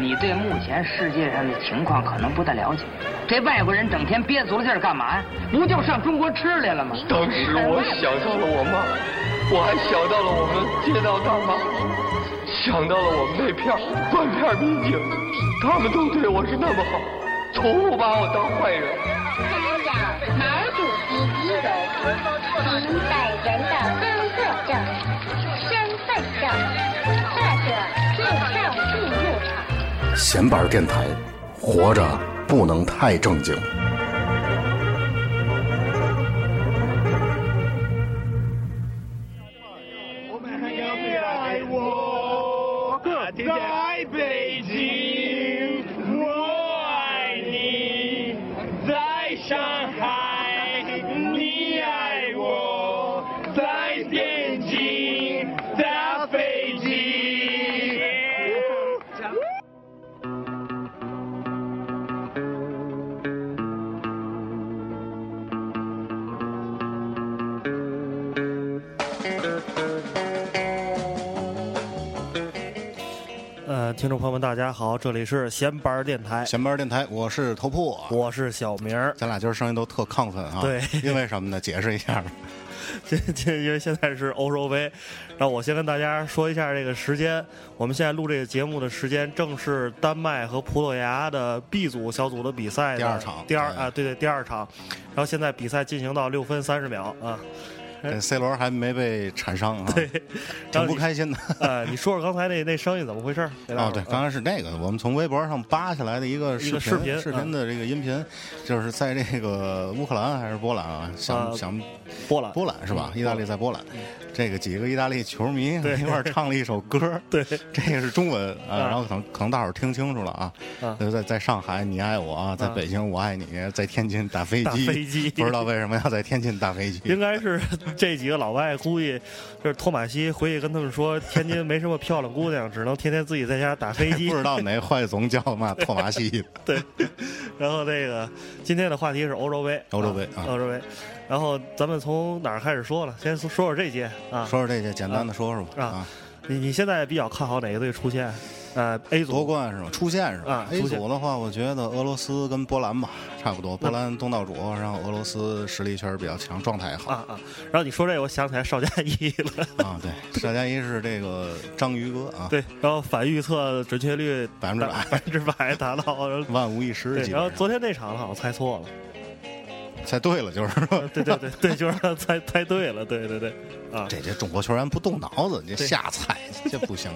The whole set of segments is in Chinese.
你对目前世界上的情况可能不太了解。这外国人整天憋足了劲儿干嘛呀？不就上中国吃来了吗？当时我想到了我妈，我还想到了我们街道大妈，想到了我们那片断片民警，他们都对我是那么好，从不把我当坏人。参照毛主席遗容，凭本人的工作证、身份证或者护照进入场。闲板电台，活着不能太正经。家好，这里是闲班儿电台，闲班电台，我是头铺，我是小明儿。咱俩今儿声音都特亢奋啊。对因为什么呢？解释一下吧。这这因为现在是欧洲杯，然后我先跟大家说一下这个时间。我们现在录这个节目的时间正是丹麦和葡萄牙的 B 组小组的比赛的第二场第二啊，对对，第二场。然后现在比赛进行到六分三十秒啊。这 C 罗还没被铲伤啊，对，挺然后你不开心的。呃，你说说刚才那那声音怎么回事？啊哦，对，刚才是那个，我们从微博上扒下来的一个视频，视频视频的这个音频，就是在这个乌克兰还是波兰啊？想呃想波兰，波兰是吧？意大利在波兰，这个几个意大利球迷对一块唱了一首歌，对，这个是中文啊，啊然后可能可能大伙儿听清楚了啊在在上海你爱我啊，在啊北京我爱你，在天津打飞打机，飞机不知道为什么要在天津打飞机，应该是 这几个老外估计就是托马西回去跟他们说，天津没什么漂亮姑娘，只能天天自己在家打飞机 不。知道哪坏总叫嘛托马西，对，然后这个今天的话题是欧洲杯，欧洲杯啊欧洲杯。然后咱们从哪儿开始说了？先说说这届啊，说说这些简单的说说吧啊啊。你你现在比较看好哪个队出现？呃，A 组夺冠是吧？出线是吧？A 组的话，我觉得俄罗斯跟波兰吧，差不多。波兰东道主，然后俄罗斯实力确实比较强，状态也好啊啊！然后你说这个，我想起来邵佳一了。啊。对，邵佳一是这个章鱼哥啊，对，然后反预测准确率百分之百百分之百达到。万无一失，然后昨天那场好像猜错了。猜对了，就是说 对对对对，就是他猜猜对了，对对对，啊，这这中国球员不动脑子，你这瞎猜，这不行。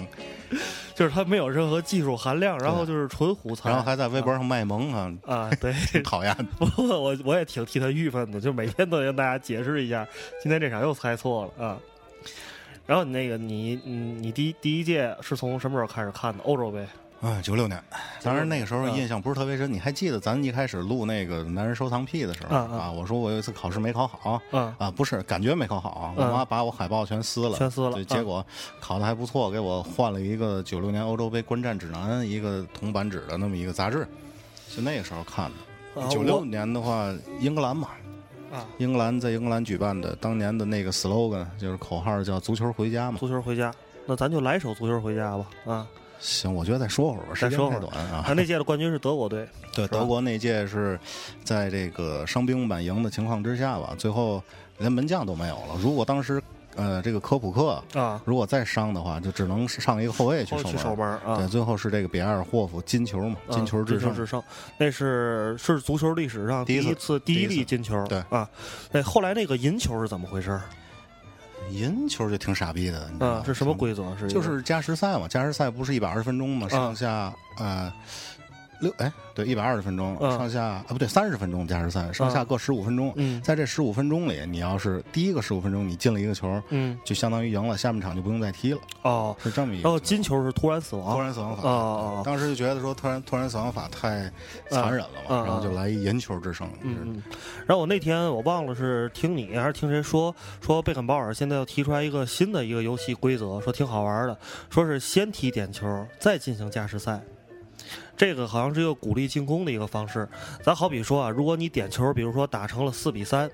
就是他没有任何技术含量，然后就是纯胡猜，然后还在微博上卖萌啊，啊，对，挺讨厌的。不过我我也挺替他郁闷的，就每天都得跟大家解释一下，今天这场又猜错了啊。然后你那个你你，你第一第一届是从什么时候开始看的欧洲杯？啊，九六年，当然那个时候嗯印象不是特别深。你还记得咱一开始录那个男人收藏癖的时候啊？我说我有一次考试没考好，嗯啊，不是，感觉没考好，我嗯妈把我海报全撕了，全撕了嗯结果考的还不错，给我换了一个九六年欧洲杯观战指南，一个铜版纸的那么一个杂志，就那个时候看的。啊九六年的话，英格兰嘛，啊，英格兰在英格兰举办的，当年的那个 slogan 就是口号叫“足球回家”嘛。足球回家，那咱就来一首足球回家吧啊。行，我觉得再说会儿吧，时间太短啊他。那届的冠军是德国队，对，德国那届是在这个伤兵满营的情况之下吧，最后连门将都没有了。如果当时呃这个科普克啊，如果再伤的话，就只能上一个后卫去守后去守门啊。对，最后是这个比埃尔霍夫金球嘛，啊金球制胜。制胜，那是是足球历史上第一次第一粒金球。对啊，那后来那个银球是怎么回事？银球就挺傻逼的，你知道吗，啊是什么规则？是就是加时赛嘛，加时赛不是一百二十分钟嘛，上下呃六哎对一百二十分钟，嗯上下啊不对三十分钟加时赛，上下各十五分钟。嗯在这十五分钟里，你要是第一个十五分钟你进了一个球，嗯就相当于赢了，下半场就不用再踢了，哦，是这么一个。然后金球是突然死亡，突然死亡法，哦哦当时就觉得说突然突然死亡法太残忍了嘛，然后就来一银球制胜。嗯嗯，然后我那天我忘了是听你还是听谁说说贝肯鲍尔现在要提出来一个新的一个游戏规则，说挺好玩的，说是先踢点球再进行加时赛。这个好像是一个鼓励进攻的一个方式。咱好比说啊，如果你点球，比如说打成了四比三，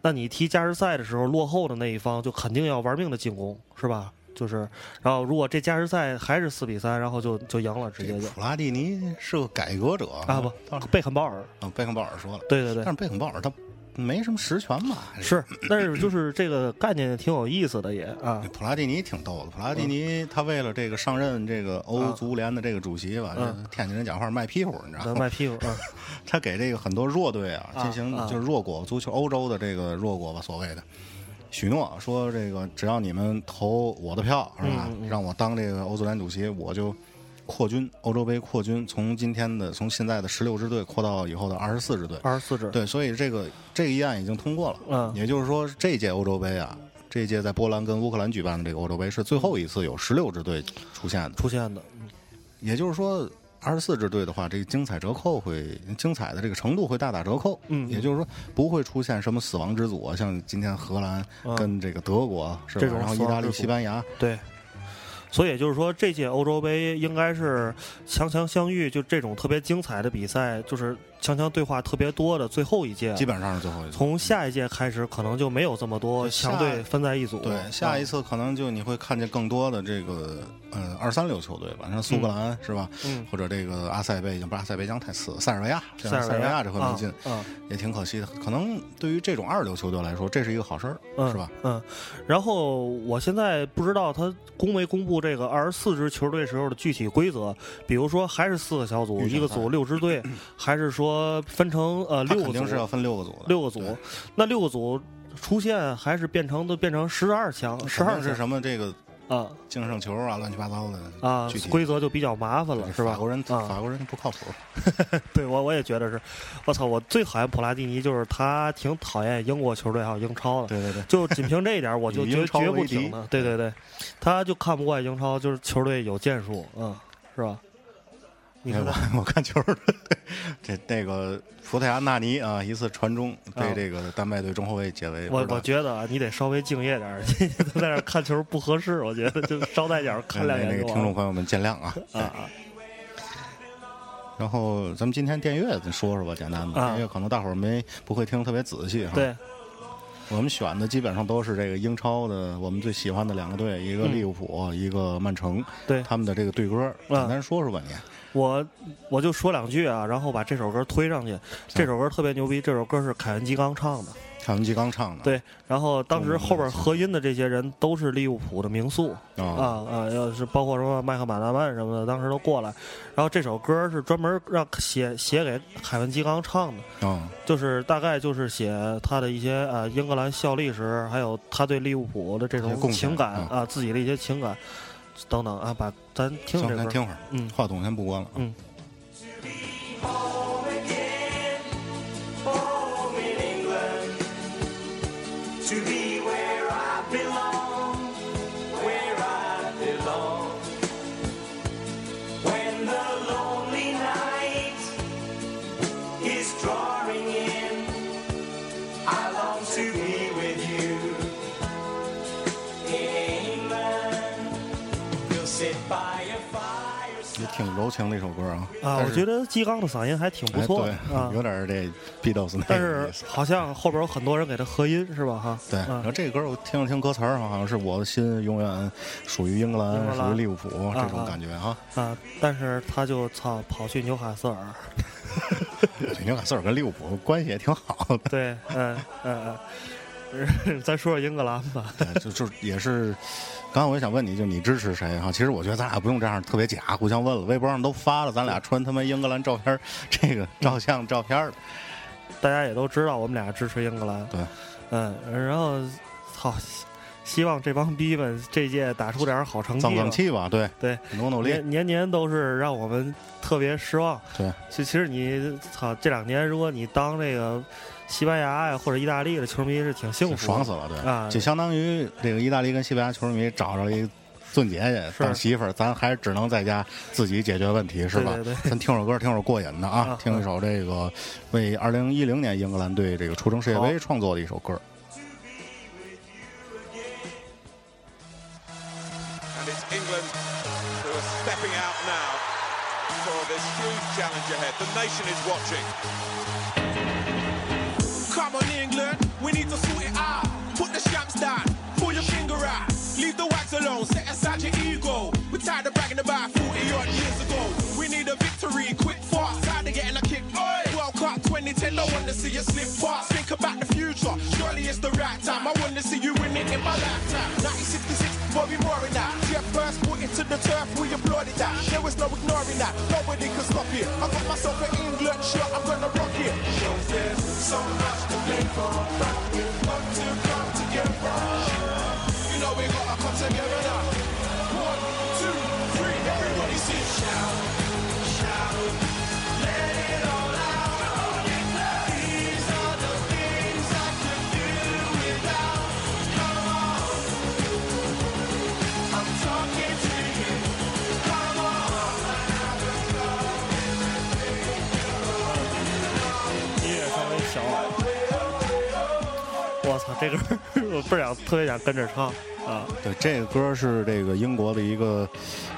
那你踢加时赛的时候，落后的那一方就肯定要玩命的进攻，是吧？就是，然后如果这加时赛还是四比三，然后就就赢了，直接就。普拉蒂尼是个改革者啊。不，贝肯鲍尔，啊，贝肯鲍尔说了，对对对。但，是贝肯鲍尔他没什么实权吧？是，但是就是这个概念挺有意思的也啊。普拉蒂尼挺逗的，普拉蒂尼他为了这个上任这个欧足联的这个主席吧，天津人讲话卖屁股，你知道吗？卖屁股啊，他给这个很多弱队啊啊进行啊。就是弱国足球欧洲的这个弱国吧，所谓的。许诺说这个只要你们投我的票是吧？嗯嗯，让我当这个欧足联主席，我就扩军欧洲杯扩军，从今天的从现在的十六支队扩到以后的二十四支队。二十四支，对，所以这个这个议案已经通过了。嗯也就是说，这届欧洲杯啊，这届在波兰跟乌克兰举办的这个欧洲杯是最后一次有十六支队出现的。出现的，也就是说，二十四支队的话，这个精彩折扣会精彩的这个程度会大打折扣。嗯也就是说，不会出现什么死亡之组啊，像今天荷兰嗯跟这个德国是吧？然后意大利、西班牙，对。所以就是说，这届欧洲杯应该是强强相遇，就这种特别精彩的比赛，就是强强对话特别多的最后一届。基本上是最后一届。从下一届开始，可能就没有这么多强队分在一组。对，下一啊次可能就你会看见更多的这个呃二三流球队吧，像苏格兰、是吧？嗯或者这个阿塞拜疆，不是阿塞拜疆太次了，塞尔维亚，塞尔维亚这回没进，嗯，也挺可惜的。可能对于这种二流球队来说，这是一个好事儿，嗯是吧？？嗯，然后我现在不知道他公没公布这个二十四支球队时候的具体规则，比如说还是四个小组，一个组六支队，还是说分成呃他六个组肯定是要分六个组的，六个组，那六个组出现还是变成都变成十二强，十二强是什么这个啊净胜球啊，乱七八糟的啊，规则就比较麻烦了，是吧？法国人啊，法国人不靠谱，对我我也觉得是，我操，我最讨厌普拉蒂尼，就是他挺讨厌英国球队还有英超的。对对对。就仅凭这一点，我就 绝以英超绝不为敌挺的。对对对，他就看不惯英超，就是球队有建树，嗯，是吧？你哎我 我看球儿，这那个葡萄牙纳尼啊，一次传中被啊。这个丹麦队中后卫解围。我我觉得啊，你得稍微敬业点儿，在那儿看球不合适，我觉得就捎带脚看两那眼就完了。个听众朋友们见谅啊。啊啊。然后咱们今天电乐咱说说吧，简单的啊。电乐可能大伙儿没不会听特别仔细哈。对，我们选的基本上都是这个英超的我们最喜欢的两个队，一个嗯利物浦，一个曼城。对他们的这个队歌，啊简单说说吧你。我我就说两句啊，然后把这首歌推上去。这首歌特别牛逼，这首歌是凯文基刚唱的。凯文基刚唱的。对，然后当时后边合音的这些人都是利物浦的名宿啊啊啊，要是包括什么麦克马纳曼什么的，当时都过来。然后这首歌是专门让写写给凯文基刚唱的，啊就是大概就是写他的一些呃英格兰效力时，还有他对利物浦的这种情感啊啊，自己的一些情感等等啊，把咱听行，这歌。咱听会儿。嗯话筒先不关了。嗯。也挺柔情的一首歌啊。啊，我觉得基刚的嗓音还挺不错的哎、对，啊 有。点这 Beatles 那但个意思。是好像后边有很多人给他合音，是吧？哈，对，啊然后这个歌我听了听歌词儿，好像是我的心永远属于英格兰，属于利物浦这种啊感觉哈。啊，但是他就操跑去纽卡斯尔，这纽卡斯尔跟利物浦关系也挺好的，对，嗯嗯嗯，咱说说英格兰吧，对，就就也是。刚才我也想问你，就你支持谁哈？其实我觉得咱俩不用这样特别假，互相问了，微博上都发了，咱俩穿他妈英格兰照片儿，这个照相照片儿的。大家也都知道我们俩支持英格兰，对，嗯，然后操，希望这帮逼们这届打出点好成绩吧，脏脏气吧，对。对，努努力。年，年年都是让我们特别失望。对，其其实你操这两年，如果你当这个西班牙呀或者意大利的球迷是挺幸福的，爽死了，对，啊就相当于这个意大利跟西班牙球迷找着一尊姐姐是当媳妇儿，咱还是只能在家自己解决问题，是吧？对对对咱听首歌，听首过瘾的啊，啊听一首这个为二零一零年英格兰队这个出征世界杯创作的一首歌。Sort it out. Put the stamps down, pull your finger out. Leave the wax alone, set aside your ego. We're tired of bragging about 40 odd years ago. We need a victory, quick, fast, tired of getting a kick. World Cup 2010, I want to see you slip fast. Think about the future, surely it's the right time. I want to see you win it in my lifetime. 1966, Bobby Moore in that. Jeff first put it to the turf, we applauded that. There was no ignoring that, nobody could stop it. I got myself an England shirt, I'm gonna rock it. There's so much for, but 操，这歌儿 我倍儿想，特别想跟着唱啊！对，这个歌是这个英国的一个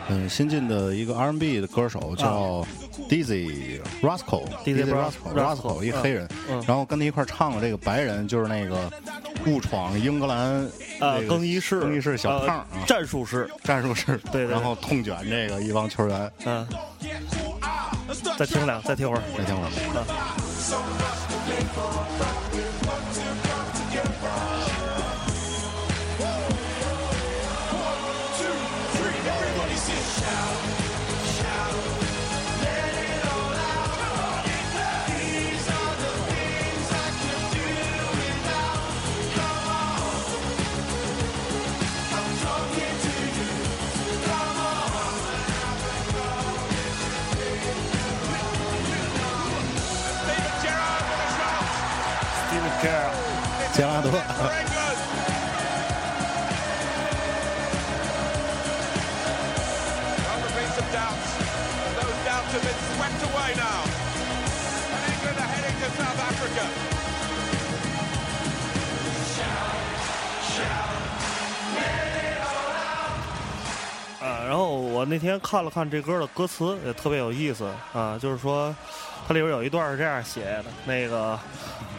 嗯新进的一个 R&B 的歌手，叫 Dizzy Rascal。Dizzy Rascal Rascal Rascal 一黑人嗯，然后跟他一块儿唱的这个白人就是那个误闯英格兰呃，更衣室，更衣室小胖呃啊，战术师，战术师，对对然后痛卷这个一帮球员。嗯，再听两，再听会儿。再听会儿。那天看了看这歌的歌词，也特别有意思啊，就是说，它里边有一段是这样写的，那个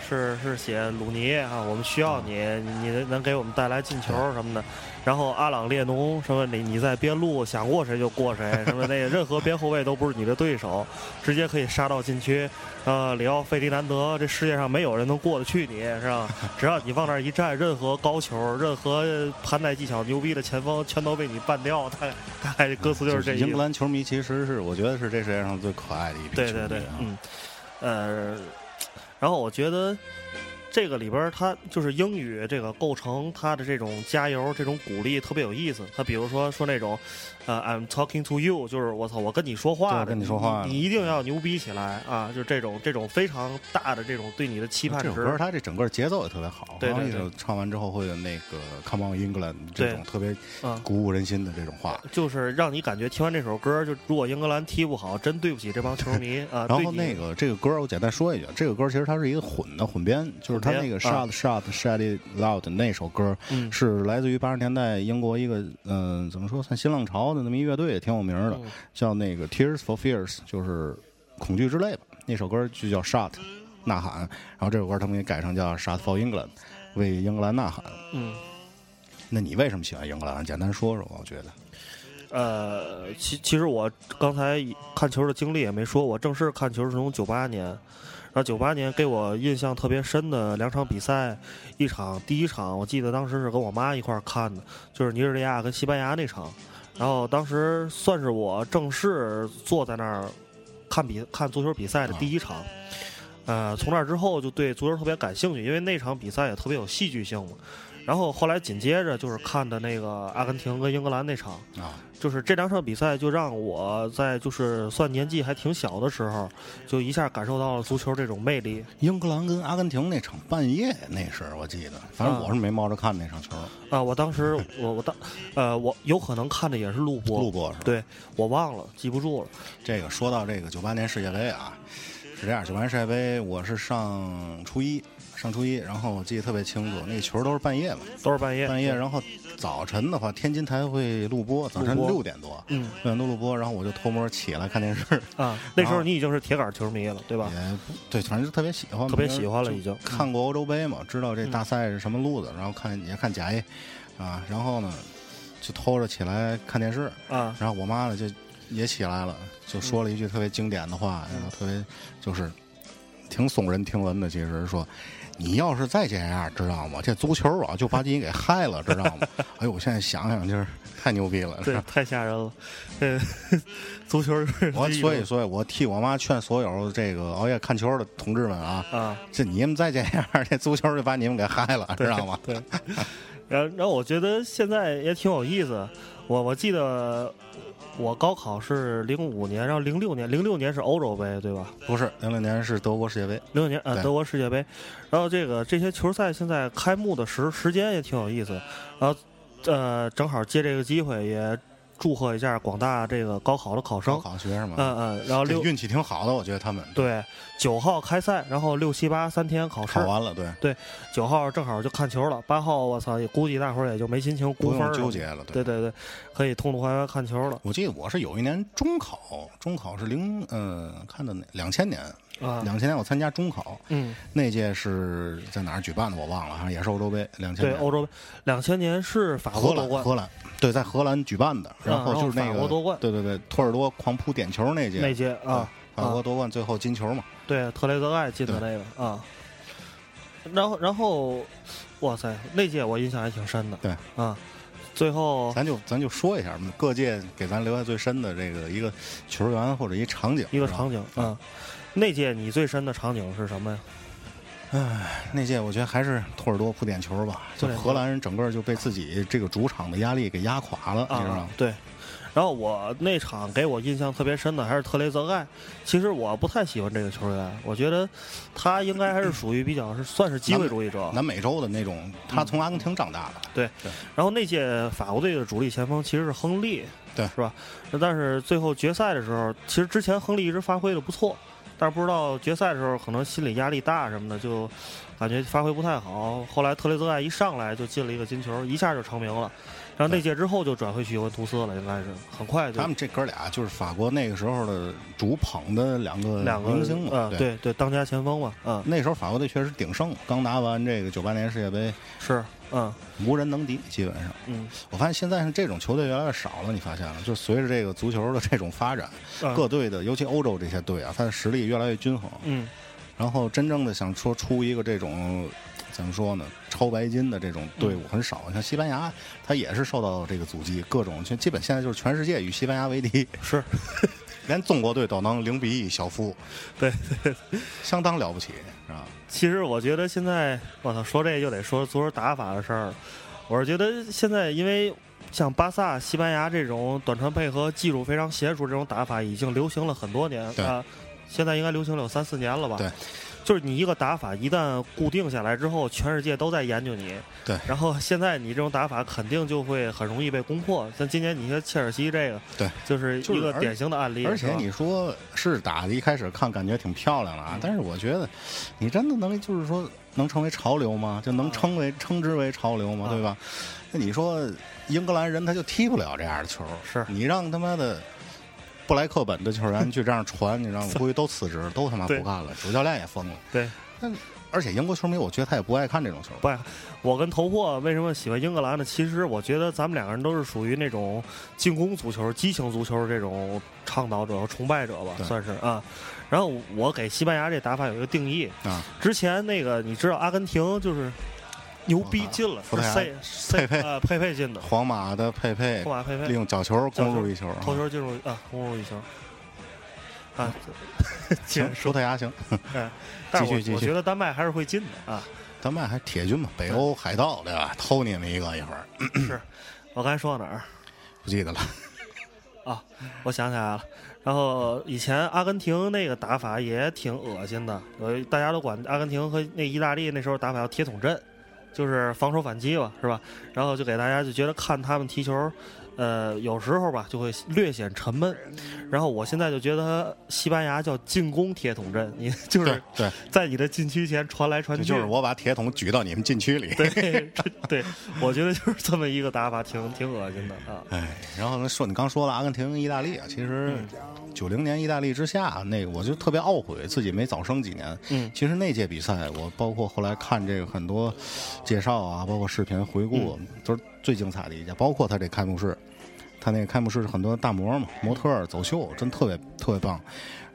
是是写鲁尼啊，我们需要你，你能给我们带来进球什么的。然后阿朗列侬什么你你在边路想过谁就过谁，什么那个任何边后卫都不是你的对手，直接可以杀到禁区。呃，里奥费迪南德，这世界上没有人能过得去你，是吧？只要你往那儿一站，任何高球，任何盘带技巧牛逼的前锋，全都被你办掉。大概大概歌词就是这。英格兰球迷其实是我觉得是这世界上最可爱的一批对对对嗯，呃，然后我觉得这个里边儿它就是英语这个构成它的这种加油、这种鼓励特别有意思。它比如说说那种，呃，I'm talking to you，就是我操，我跟你说话跟你说话你，你一定要牛逼起来啊！就这种这种非常大的这种对你的期盼值。这首歌它这整个节奏也特别好，对唱完之后会有那个 Come on England 这种特别嗯鼓舞人心的这种话。就是让你感觉听完这首歌，就如果英格兰踢不好，真对不起这帮球迷 啊。然后那个这个歌我简单说一句，这个歌其实它是一个混的混编，就是它那个 Shut Shut Shut It Loud 那首歌嗯是来自于八十年代英国一个嗯、怎么说算新浪潮的那么一乐队，也挺有名的，嗯叫那个 Tears for Fears，就是恐惧之泪吧。那首歌就叫 Shut 呐喊，然后这首歌他们给改成叫 Shut for England，为英格兰呐喊。嗯。那你为什么喜欢英格兰？简单说说吧，我觉得。呃，其其实我刚才看球的经历也没说，我正式看球是从九八年，然后九八年给我印象特别深的两场比赛，一场第一场我记得当时是跟我妈一块儿看的，就是尼日利亚跟西班牙那场，然后当时算是我正式坐在那儿看比看足球比赛的第一场。呃，从那之后就对足球特别感兴趣，因为那场比赛也特别有戏剧性嘛。然后后来紧接着就是看的那个阿根廷跟英格兰那场，啊，就是这两场比赛就让我在就是算年纪还挺小的时候，就一下感受到了足球这种魅力。英格兰跟阿根廷那场半夜那是我记得，反正我是没猫着看那场球，啊，我当时我我当呃我有可能看的也是录播，录播是吧？对我忘了记不住了。这个说到这个九八年世界杯啊，是这样，九八年世界杯我是上初一，上初一，然后我记得特别清楚，那个球都是半夜嘛，都是半夜，半夜，然后早晨的话，天津台会录播，早晨六点多，嗯六点多录播，然后我就偷摸起来看电视，啊，那时候你已经是铁杆球迷了，对吧？也对，反正就特别喜欢嘛，特别喜欢了已经看过欧洲杯嘛，知道这大赛是什么路子，然后看也看甲 A 啊，然后呢，就偷着起来看电视，啊，然后我妈呢就也起来了，就说了一句特别经典的话，然后特别就是挺耸人听闻的，其实说。你要是再这样，知道吗？这足球啊，就把你给害了，知道吗？哎呦，我现在想想就是太牛逼了。对，太吓人了。这 足球是我所以所以，我替我妈劝所有这个熬夜看球的同志们啊，啊，这你们再这样，这足球就把你们给害了，知道吗？对，然后然后我觉得现在也挺有意思。我我记得我高考是零五年，然后零六年零六年是欧洲杯，对吧？不是，零六年是德国世界杯，零六年呃德国世界杯，然后这个这些球赛现在开幕的时时间也挺有意思，然后呃正好借这个机会也祝贺一下广大这个高考的考高生，考学生嘛，嗯嗯，然后六运气挺好的，我觉得他们。对九号开赛，然后六七八三天考试。考，完了，对。对，九号正好就看球了，八号我操，也估计大伙儿也就没心情估不分纠结了，对。对对，可以痛痛快快看球了。我记得我是有一年中考，中考是零嗯、看的哪两千年，啊，两千年我参加中考，嗯，那届是在哪儿举办的我忘了，好像也是欧洲杯，两千对，年欧洲杯。两千年是法国夺冠，兰荷兰。对，在荷兰举办的，然后就是那个法国夺冠。对对对，托尔多狂扑点球那届。那届啊，法国啊夺冠最后金球嘛，对，特雷泽盖进的那个啊，然后然后，哇塞，那届我印象还挺深的，对。啊，最后咱就咱就说一下，各界给咱留下最深的这个一个球员或者一场景，一个场景啊，那届你最深的场景是什么呀？那届我觉得还是托尔多扑点球吧，就荷兰人整个就被自己这个主场的压力给压垮了，你知道啊吗？，对。然后我那场给我印象特别深的还是特雷泽盖。其实我不太喜欢这个球员，我觉得他应该还是属于比较是算是机会主义者。南美洲的那种，他从阿根廷长大的，对对，然后那届法国队的主力前锋其实是亨利，对是吧？但是最后决赛的时候，其实之前亨利一直发挥的不错，但是不知道决赛的时候可能心理压力大什么的，就感觉发挥不太好。后来特雷泽盖一上来就进了一个金球，一下就成名了。然后那届之后就转回去尤文图斯了，应该是很快就他们这哥俩就是法国那个时候的主捧的两个两个明星嘛，嗯，对对，当家前锋嘛，嗯，那时候法国队确实鼎盛，刚拿完这个九八年世界杯，是，嗯无人能敌，基本上。嗯，我发现现在这种球队越来越少了，你发现了？就随着这个足球的这种发展，嗯各队的，尤其欧洲这些队啊，它的实力越来越均衡。嗯然后真正的想说出一个这种怎么说呢，超白金的这种队嗯伍很少。像西班牙，它也是受到这个阻击，各种就基本现在就是全世界与西班牙为敌，是，连中国队都能零比一小负，对，相当了不起，是吧？其实我觉得现在，我操，说这就得说足球打法的事儿。我是觉得现在因为像巴萨、西班牙这种短传配合、技术非常娴熟这种打法，已经流行了很多年对啊，现在应该流行了有三四年了吧？对。就是你一个打法一旦固定下来之后，全世界都在研究你。对然后现在你这种打法肯定就会很容易被攻破。像今年你像切尔西这个，对，就是一个典型的案例。而且你说是打的，一开始看感觉挺漂亮的啊，但是我觉得，你真的能就是说能成为潮流吗？就能称为称之为潮流吗？啊对吧？那你说英格兰人他就踢不了这样的球，是你让他妈的布莱克本的球员去这样传，你知道吗估计都辞职，都他妈不干了，主教练也疯了。对。而且英国球迷，我觉得他也不爱看这种球。不爱看。我跟头破为什么喜欢英格兰呢？其实我觉得咱们两个人都是属于那种进攻足球、激情足球这种倡导者和崇拜者吧，算是啊。然后我给西班牙这打法有一个定义啊。之前那个你知道阿根廷就是牛逼进了，是葡萄牙 C C 佩佩啊佩佩进的，皇马的佩佩皇马佩佩利用角球攻入一球，头球进入啊攻入一球。啊，行，葡萄牙行，哎，但是我继续继续我觉得丹麦还是会进的啊。丹麦还铁军嘛，北欧海盗对吧？偷你们一个一会儿，是我刚才说到哪儿？不记得了。啊，我想起来了。然后以前阿根廷那个打法也挺恶心的，呃，大家都管阿根廷和那意大利那时候打法叫铁桶阵，就是防守反击吧，是吧？然后就给大家就觉得看他们踢球，呃，有时候吧就会略显沉闷。然后我现在就觉得西班牙叫进攻铁桶阵，你就是在你的禁区前传来传去，就是我把铁桶举到你们禁区里。对对，我觉得就是这么一个打法，挺挺恶心的啊。哎，然后呢说你刚说了阿根廷、意大利啊，其实嗯九零年意大利之下，那个我就特别懊悔自己没早生几年。嗯其实那届比赛，我包括后来看这个很多介绍啊，包括视频回顾，嗯都是最精彩的一届，包括他这开幕式，他那个开幕式是很多大模嘛，模特走秀，真特别特别棒。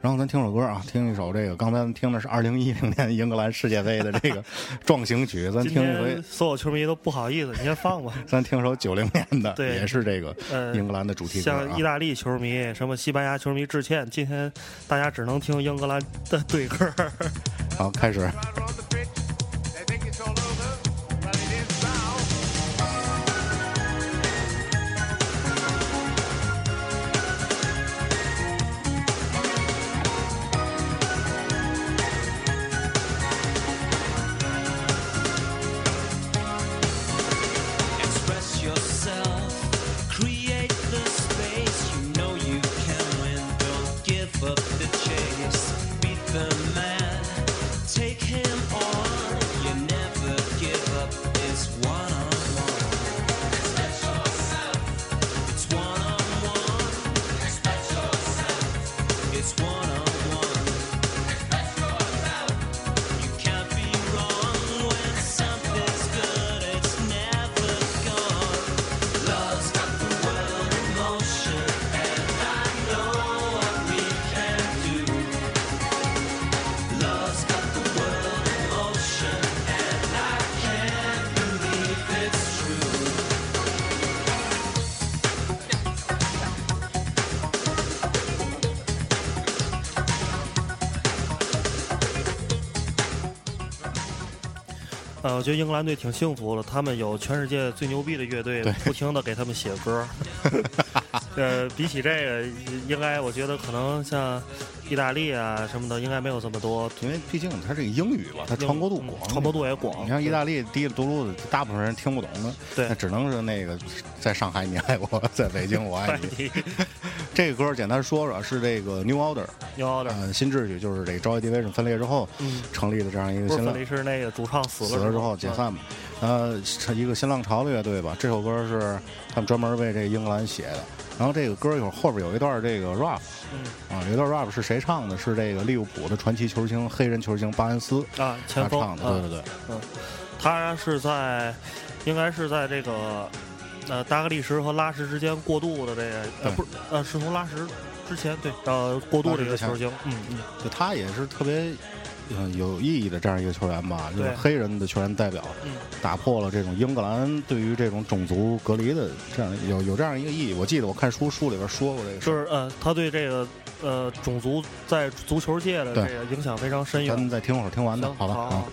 然后咱听首歌啊，听一首这个刚才听的是二零一零年英格兰世界杯的这个壮行曲，咱听一回，所有球迷都不好意思，你先放吧。咱听首九零年的，对也是这个呃英格兰的主题歌啊向意。大利球迷、什么西班牙球迷致歉，今天大家只能听英格兰的对歌。好，开始。呃，我觉得英格兰队挺幸福的，他们有全世界最牛逼的乐队，不停的给他们写歌。呃，比起这个，应该我觉得可能像意大利啊什么的，应该没有这么多。因为毕竟它这个英语吧，它传播度嗯广，传播度也广。你像意大利滴里嘟噜的，大部分人听不懂的，对那只能是那个在上海你爱我，在北京我爱你。递这个歌简单说说，是这个 New Order，New Order、呃，新秩序就是这个 Joy Division 分裂之后嗯，成立的这样一个新浪不是分离是那个主唱死了死了之后解散嘛，呃，是一个新浪潮的乐队吧。这首歌是他们专门为这个英格兰写的。然后这个歌一会儿后边有一段这个 rap，嗯啊，有一段 rap 是谁唱的？是这个利物浦的传奇球星黑人球星巴恩斯啊，前锋他唱的，啊对对对。嗯，他是在，应该是在这个，呃，达格利什和拉什之间过渡的这个，呃，不是，呃，是从拉什之前对，呃，过渡这个球星，嗯嗯，就他也是特别嗯有意义的这样一个球员吧，就是黑人的球员代表，嗯打破了这种英格兰对于这种种族隔离的这样有有这样一个意义。我记得我看书书里边说过这个就是呃，他对这个呃种族在足球界的这个影响非常深远。咱们再听会儿，听完的，好吧？好啊。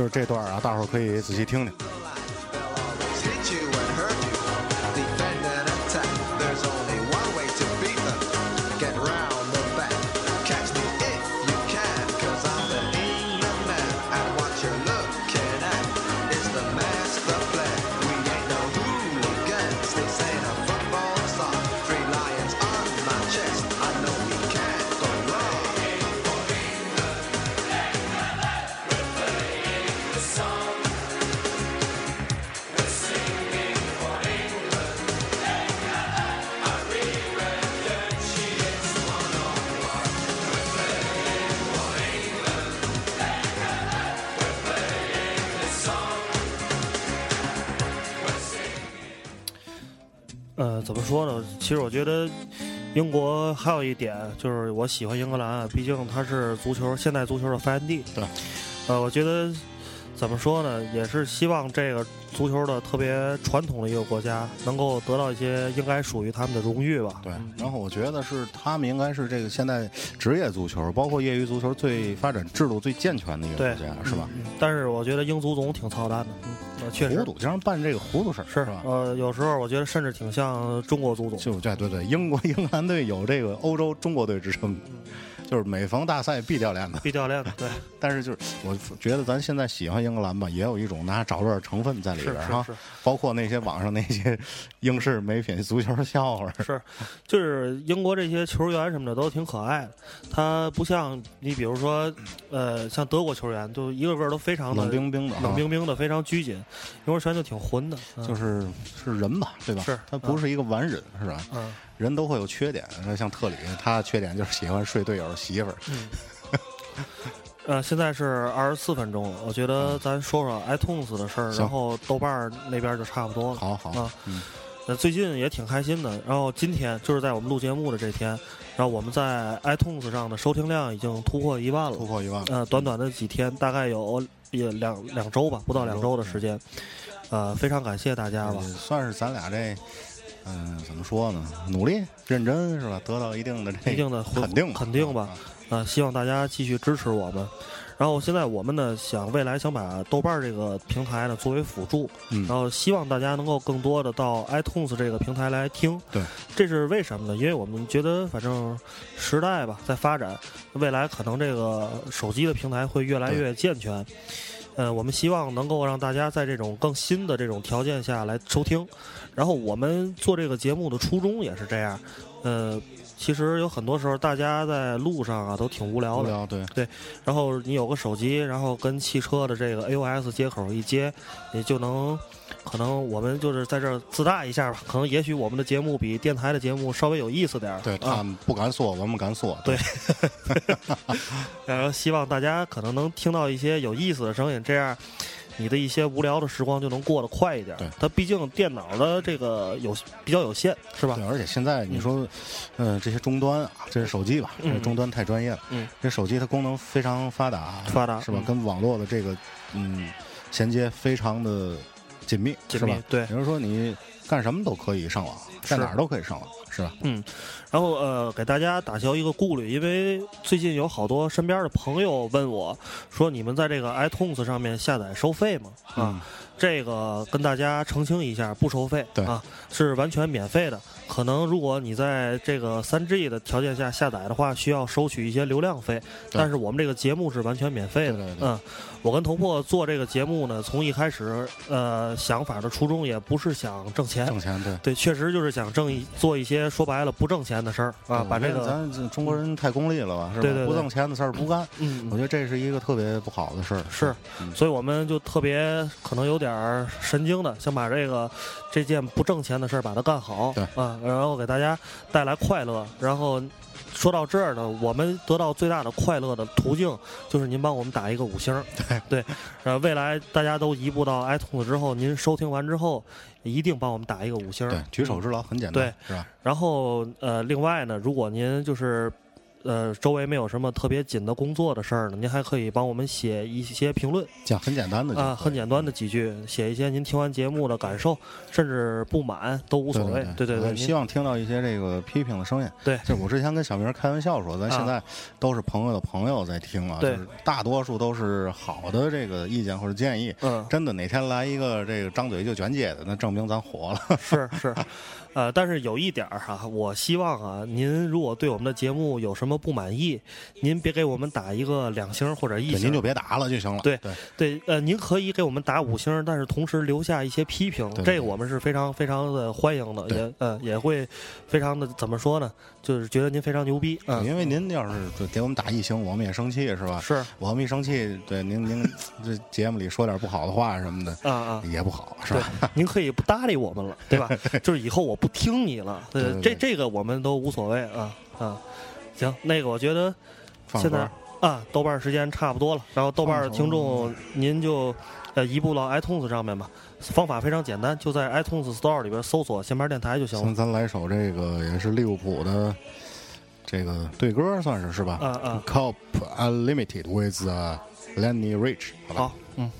就是这段啊，大伙儿可以仔细听听。其实我觉得英国还有一点就是我喜欢英格兰啊，毕竟它是足球现代足球的发源地。对，呃，我觉得怎么说呢，也是希望这个足球的特别传统的一个国家能够得到一些应该属于他们的荣誉吧。对，然后我觉得是他们应该是这个现在职业足球，包括业余足球最发展制度最健全的一个国家，是吧？嗯但是我觉得英足总挺操蛋的，确实糊涂，经常办这个糊涂事儿，是吧？呃，有时候我觉得甚至挺像中国足总。就对对对，英国 英格兰队有这个欧洲中国队之称，就是每逢大赛必掉链子。必掉链子，对，但是就是我觉得咱现在喜欢英格兰吧，也有一种拿找乐成分在里边儿哈包括那些网上那些英式美品足球笑话。是，就是英国这些球员什么的都挺可爱的，他不像你比如说，呃，像德国球员，就一个个都非常的冷冰冰的啊冷冰冰的，非常拘谨。英国球员就挺混的，嗯就是是人吧，对吧？是他不是一个完人，是吧？嗯人都会有缺点，像特里，他的缺点就是喜欢睡队友媳妇儿。嗯。呃，现在是二十四分钟了，我觉得咱说说 iTunes 的事儿，行然后豆瓣儿那边就差不多了。好好啊，嗯，呃，最近也挺开心的。然后今天就是在我们录节目的这天，然后我们在 iTunes 上的收听量已经突破一万了。突破一万。呃，短短的几天，大概有也两两周吧，不到两周的时间。呃，非常感谢大家吧也。算是咱俩这，嗯、怎么说呢？努力认真是吧？得到一定的这一定的肯定吧肯定吧啊呃，希望大家继续支持我们。然后现在我们呢，想未来想把豆瓣这个平台呢作为辅助，嗯然后希望大家能够更多的到 iTunes 这个平台来听。对，这是为什么呢？因为我们觉得反正时代吧在发展，未来可能这个手机的平台会越来越健全。呃，我们希望能够让大家在这种更新的这种条件下来收听。然后我们做这个节目的初衷也是这样。呃，其实有很多时候大家在路上啊都挺无聊的，无聊对对。然后你有个手机，然后跟汽车的这个 AOS 接口一接，你就能。可能我们就是在这儿自大一下吧，可能也许我们的节目比电台的节目稍微有意思点儿。对啊他们不敢说，我们敢说。对，然后希望大家可能能听到一些有意思的声音，这样你的一些无聊的时光就能过得快一点。对它毕竟电脑的这个有比较有限，是吧对，？而且现在你说，嗯、这些终端啊，这是手机吧？嗯这终端太专业了。嗯，这手机它功能非常发达，发达是吧？嗯跟网络的这个嗯衔接非常的紧密，是吧？对比如说你干什么都可以上网，在哪儿都可以上网，是吧？嗯，然后呃，给大家打消一个顾虑，因为最近有好多身边的朋友问我说，你们在这个 iTunes 上面下载收费吗？啊，嗯这个跟大家澄清一下，不收费，对啊，是完全免费的。可能如果你在这个三 G 的条件下下载的话，需要收取一些流量费，但是我们这个节目是完全免费的。对对对嗯，我跟头破做这个节目呢，从一开始呃想法的初衷也不是想挣钱，挣钱对。对，确实就是想挣一做一些说白了不挣钱的事儿啊，把这个咱中国人太功利了吧，是吧？对对对不挣钱的事儿不干，嗯我觉得这是一个特别不好的事儿。是嗯，所以我们就特别可能有点儿神经的，想把这个这件不挣钱的事儿把它干好，对啊，然后给大家带来快乐。然后说到这儿呢，我们得到最大的快乐的途径就是您帮我们打一个五星儿，对对，呃，未来大家都移步到 iTunes 之后，您收听完之后一定帮我们打一个五星儿，对，举手之劳很简单，对是吧？然后呃，另外呢，如果您就是呃周围没有什么特别紧的工作的事儿呢，您还可以帮我们写一些评论讲很简单的啊，很简单的几句，写一些您听完节目的感受，甚至不满都无所谓。对对对，希望听到一些这个批评的声音。对就我之前跟小明开玩笑说，咱啊现在都是朋友的朋友在听啊，对就是大多数都是好的这个意见或者建议。嗯，真的哪天来一个这个张嘴就卷姐的，那证明咱火了。是是，呃，但是有一点儿哈、我希望啊，您如果对我们的节目有什么不满意，您别给我们打一个两星或者一，星，您就别打了就行了。对对对，呃，您可以给我们打五星，但是同时留下一些批评，这个我们是非常非常的欢迎的，也呃也会非常的怎么说呢？就是觉得您非常牛逼嗯、因为您要是给我们打一星，我们也生气是吧？是我们一生气，对您您 这节目里说点不好的话什么的，啊啊，也不好是对吧？您可以不搭理我们了，对吧？就是以后我不听你了，呃，对对对这这个我们都无所谓啊啊。行，那个我觉得现在啊，豆瓣儿时间差不多了，然后豆瓣儿的听众您就呃移步到 iTunes 上面吧，方法非常简单，就在 iTunes Store 里边搜索“闲班电台”就行行，了。咱来首这个也是利物浦的这个对歌，算是是吧？啊啊 Cop Unlimited with、uh, Lenny Rich，好吧？好，嗯。